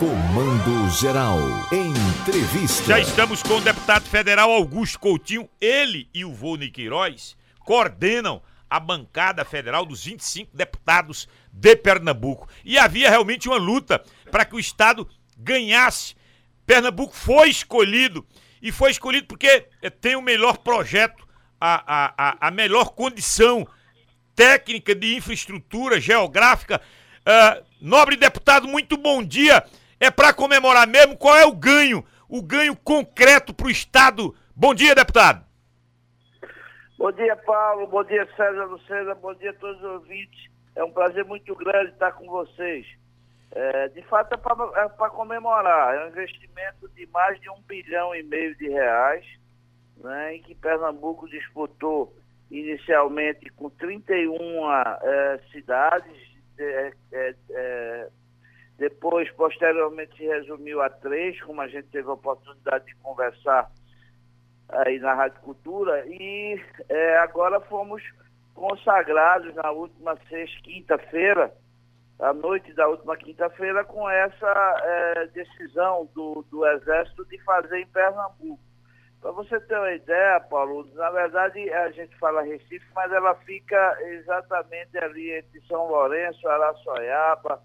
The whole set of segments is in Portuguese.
Comando Geral. Entrevista. Já estamos com o deputado federal Augusto Coutinho. Ele e o Vônei Queiroz coordenam a bancada federal dos 25 deputados de Pernambuco. E havia realmente uma luta para que o Estado ganhasse. Pernambuco foi escolhido. E foi escolhido porque tem o melhor projeto, a, a, a melhor condição técnica de infraestrutura geográfica. Uh, nobre deputado, muito bom dia é para comemorar mesmo? Qual é o ganho? O ganho concreto para o Estado? Bom dia, deputado. Bom dia, Paulo. Bom dia, César Lucena. Bom dia a todos os ouvintes. É um prazer muito grande estar com vocês. É, de fato, é para é comemorar. É um investimento de mais de um bilhão e meio de reais, né, em que Pernambuco disputou inicialmente com 31 é, cidades, é, é, é depois, posteriormente, se resumiu a três, como a gente teve a oportunidade de conversar aí na Rádio Cultura, e é, agora fomos consagrados na última sexta, quinta-feira, à noite da última quinta-feira, com essa é, decisão do, do Exército de fazer em Pernambuco. Para você ter uma ideia, Paulo, na verdade a gente fala Recife, mas ela fica exatamente ali entre São Lourenço, Araçoiaba,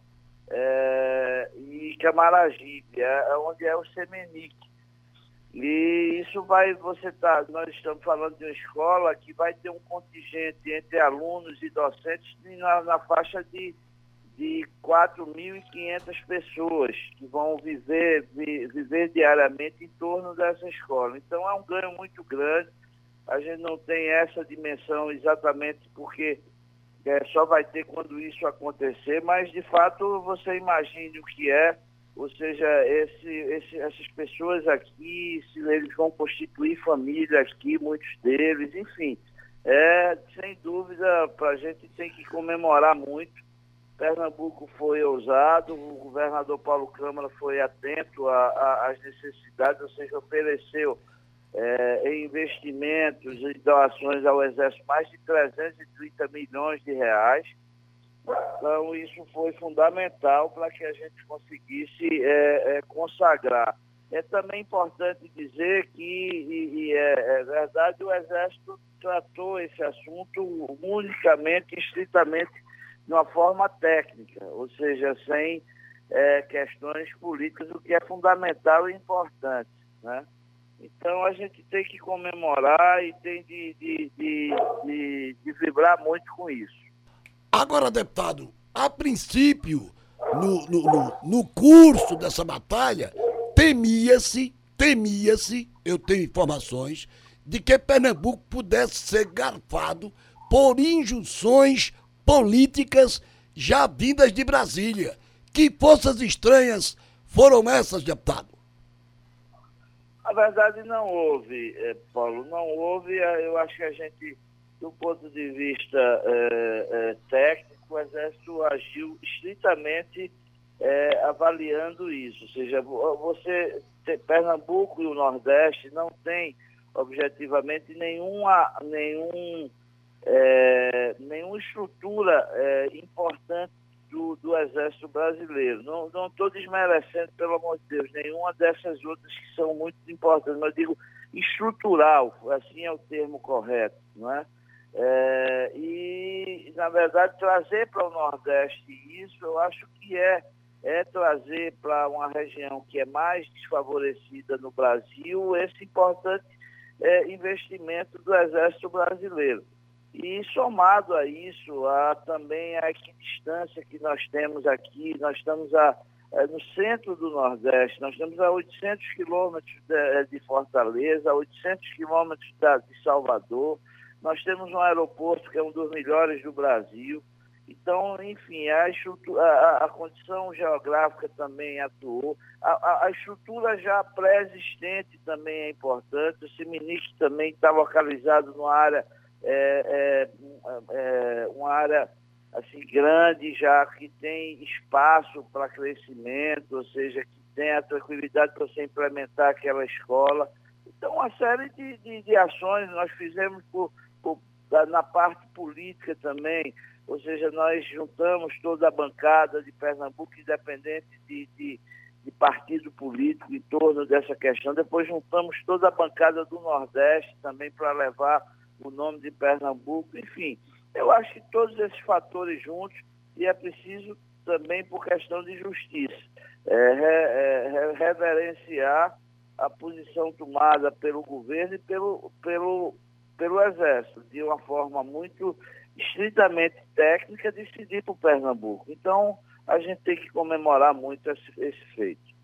é, e Camaragibe, é, é, onde é o Semenic. E isso vai, você tá, nós estamos falando de uma escola que vai ter um contingente entre alunos e docentes na, na faixa de, de 4.500 pessoas que vão viver, vi, viver diariamente em torno dessa escola. Então é um ganho muito grande. A gente não tem essa dimensão exatamente porque é, só vai ter quando isso acontecer, mas de fato você imagine o que é, ou seja, esse, esse, essas pessoas aqui, se eles vão constituir família aqui, muitos deles, enfim, é sem dúvida para a gente tem que comemorar muito. Pernambuco foi ousado, o governador Paulo Câmara foi atento às necessidades, ou seja, ofereceu é, em investimentos e doações ao Exército mais de 330 milhões de reais. Então, isso foi fundamental para que a gente conseguisse é, é, consagrar. É também importante dizer que, e, e é, é, verdade, o Exército tratou esse assunto unicamente, estritamente, de uma forma técnica, ou seja, sem é, questões políticas, o que é fundamental e importante. Né? Então a gente tem que comemorar e tem de, de, de, de, de vibrar muito com isso. Agora, deputado, a princípio, no, no, no, no curso dessa batalha, temia-se, temia-se, eu tenho informações, de que Pernambuco pudesse ser garfado por injunções políticas já vindas de Brasília. Que forças estranhas foram essas, deputado? Na verdade, não houve, eh, Paulo, não houve. Eh, eu acho que a gente, do ponto de vista eh, eh, técnico, o Exército agiu estritamente eh, avaliando isso. Ou seja, você, Pernambuco e o Nordeste não tem objetivamente nenhuma, nenhum, nenhuma estrutura importante do, do Exército Brasileiro. Não estou desmerecendo, pelo amor de Deus, nenhuma dessas outras que são muito importantes, mas digo estrutural, assim é o termo correto, não é? é e, na verdade, trazer para o Nordeste isso, eu acho que é, é trazer para uma região que é mais desfavorecida no Brasil esse importante é, investimento do Exército Brasileiro. E somado a isso, há também a equidistância que nós temos aqui, nós estamos a, é, no centro do Nordeste, nós estamos a 800 quilômetros de, é, de, Fortaleza, a 800 quilômetros de Salvador, nós temos um aeroporto que é um dos melhores do Brasil. Então, enfim, a, a, a condição geográfica também atuou, a, a estrutura já pré-existente também é importante, o Siminic também está localizado numa área é, é, é uma área assim grande já que tem espaço para crescimento, ou seja, que tem a tranquilidade para você implementar aquela escola. Então, uma série de, de, de ações nós fizemos por, por, na parte política também, ou seja, nós juntamos toda a bancada de Pernambuco, independente de, de, de partido político em torno dessa questão. Depois juntamos toda a bancada do Nordeste também para levar o nome de Pernambuco. Enfim, eu acho que todos esses fatores juntos, e é preciso também por questão de justiça, é, é, reverenciar a posição tomada pelo governo e pelo, pelo, pelo Exército, de uma forma muito estritamente técnica, decidir para o Pernambuco. Então, a gente tem que comemorar muito esse, esse feito.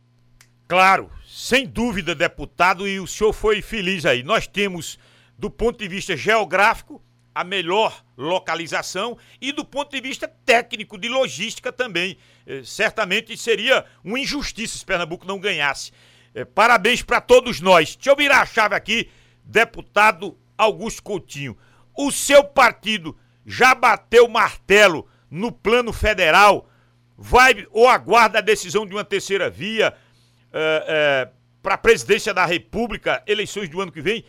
Claro, sem dúvida, deputado, e o senhor foi feliz aí. Nós temos, do ponto de vista geográfico, a melhor localização e do ponto de vista técnico, de logística também. Eh, certamente seria uma injustiça se Pernambuco não ganhasse. Eh, parabéns para todos nós. Deixa eu virar a chave aqui, deputado Augusto Coutinho. O seu partido já bateu martelo no plano federal? Vai ou aguarda a decisão de uma terceira via eh, para a presidência da República, eleições do ano que vem?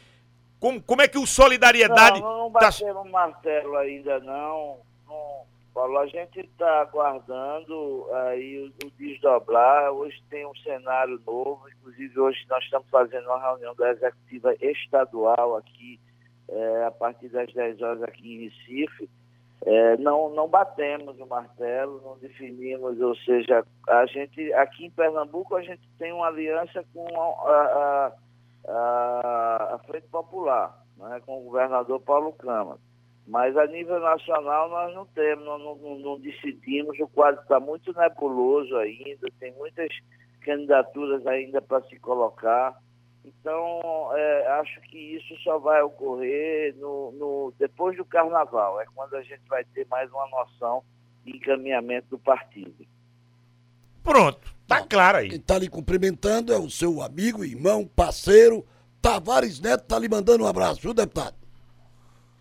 Como, como é que o Solidariedade. Não, não batemos tá... martelo ainda, não. não. Paulo, a gente está aguardando aí o, o, desdobrar. Hoje tem um cenário novo, inclusive hoje nós estamos fazendo uma reunião da executiva estadual aqui, é, a partir das 10 horas aqui em Recife. É, não, não batemos o martelo, não definimos, ou seja, a gente aqui em Pernambuco a gente tem uma aliança com a, a a, a Frente Popular, né, com o governador Paulo Câmara. Mas a nível nacional nós não temos, não, não, não decidimos, o quadro está muito nebuloso ainda, tem muitas candidaturas ainda para se colocar. Então, é, acho que isso só vai ocorrer no, no, depois do carnaval, é quando a gente vai ter mais uma noção de encaminhamento do partido. Pronto. Tá claro aí. Quem tá lhe cumprimentando é o seu amigo, irmão, parceiro, Tavares Neto, tá lhe mandando um abraço, viu, deputado?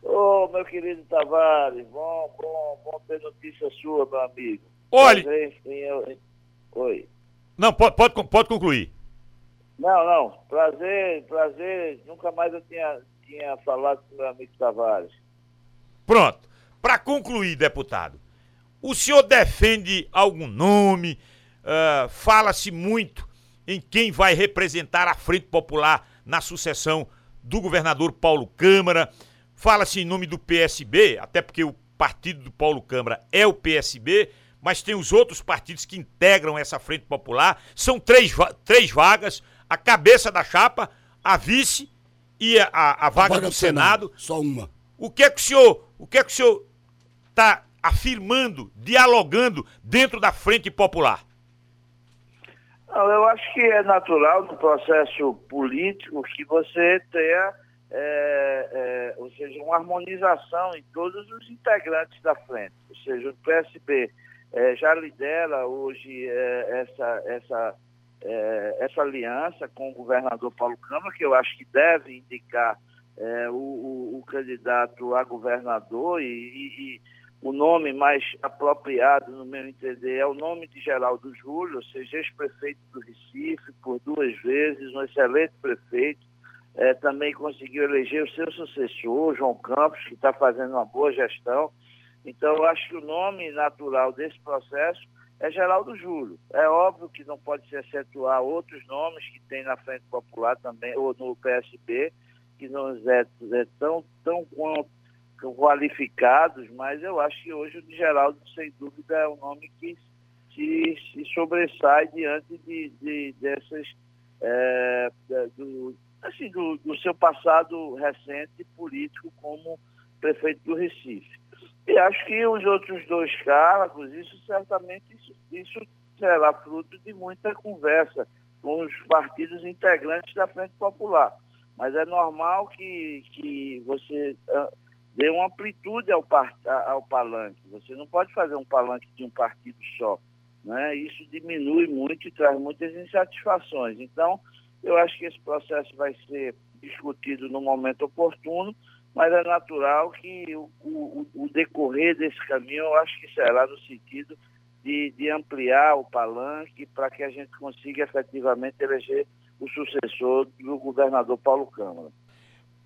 Ô, oh, meu querido Tavares, bom, bom, bom ter notícia sua, meu amigo. Olha. Oi. Não, pode, pode, pode concluir. Não, não. Prazer, prazer. Nunca mais eu tinha, tinha falado com meu amigo Tavares. Pronto. Para concluir, deputado, o senhor defende algum nome? Uh, Fala-se muito em quem vai representar a Frente Popular na sucessão do governador Paulo Câmara. Fala-se em nome do PSB, até porque o partido do Paulo Câmara é o PSB, mas tem os outros partidos que integram essa Frente Popular. São três, três vagas: a cabeça da chapa, a vice e a, a, a vaga, vaga, do Senado. Senado. Só uma. O que é que o senhor, o que é que o senhor está afirmando, dialogando dentro da Frente Popular? Eu acho que é natural no processo político que você tenha, é, é, ou seja, uma harmonização em todos os integrantes da frente. Ou seja, o PSB é, já lidera hoje é, essa, essa, é, essa aliança com o governador Paulo Câmara, que eu acho que deve indicar é, o, o, o, candidato a governador e, e o nome mais apropriado, no meu entender, é o nome de Geraldo Júlio, ou seja, ex-prefeito do Recife por duas vezes, um excelente prefeito. É, também conseguiu eleger o seu sucessor, João Campos, que está fazendo uma boa gestão. Então, eu acho que o nome natural desse processo é Geraldo Júlio. É óbvio que não pode se acentuar outros nomes que tem na Frente Popular também, ou no PSB, que não é, é tão, tão qualificados, mas eu acho que hoje o de Geraldo, sem dúvida, é um nome que se, se sobressai diante de, de dessas é, do, assim, do, do, seu passado recente político como prefeito do Recife. E acho que os outros dois cargos, isso certamente isso, isso será fruto de muita conversa com os partidos integrantes da Frente Popular. Mas é normal que, que você ah, dê uma amplitude ao, par, ao palanque. Você não pode fazer um palanque de um partido só. Né? Isso diminui muito e traz muitas insatisfações. Então, eu acho que esse processo vai ser discutido no momento oportuno, mas é natural que o, o, o decorrer desse caminho, eu acho que será no sentido de, de ampliar o palanque para que a gente consiga efetivamente eleger o sucessor do governador Paulo Câmara.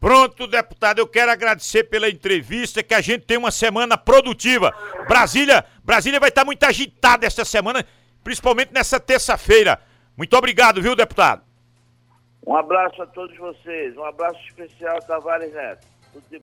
Pronto, deputado, eu quero agradecer pela entrevista, que a gente tem uma semana produtiva. Brasília, Brasília vai estar muito agitada esta semana, principalmente nessa terça-feira. Muito obrigado, viu, deputado? Um abraço a todos vocês. Um abraço especial, Tavares Neto.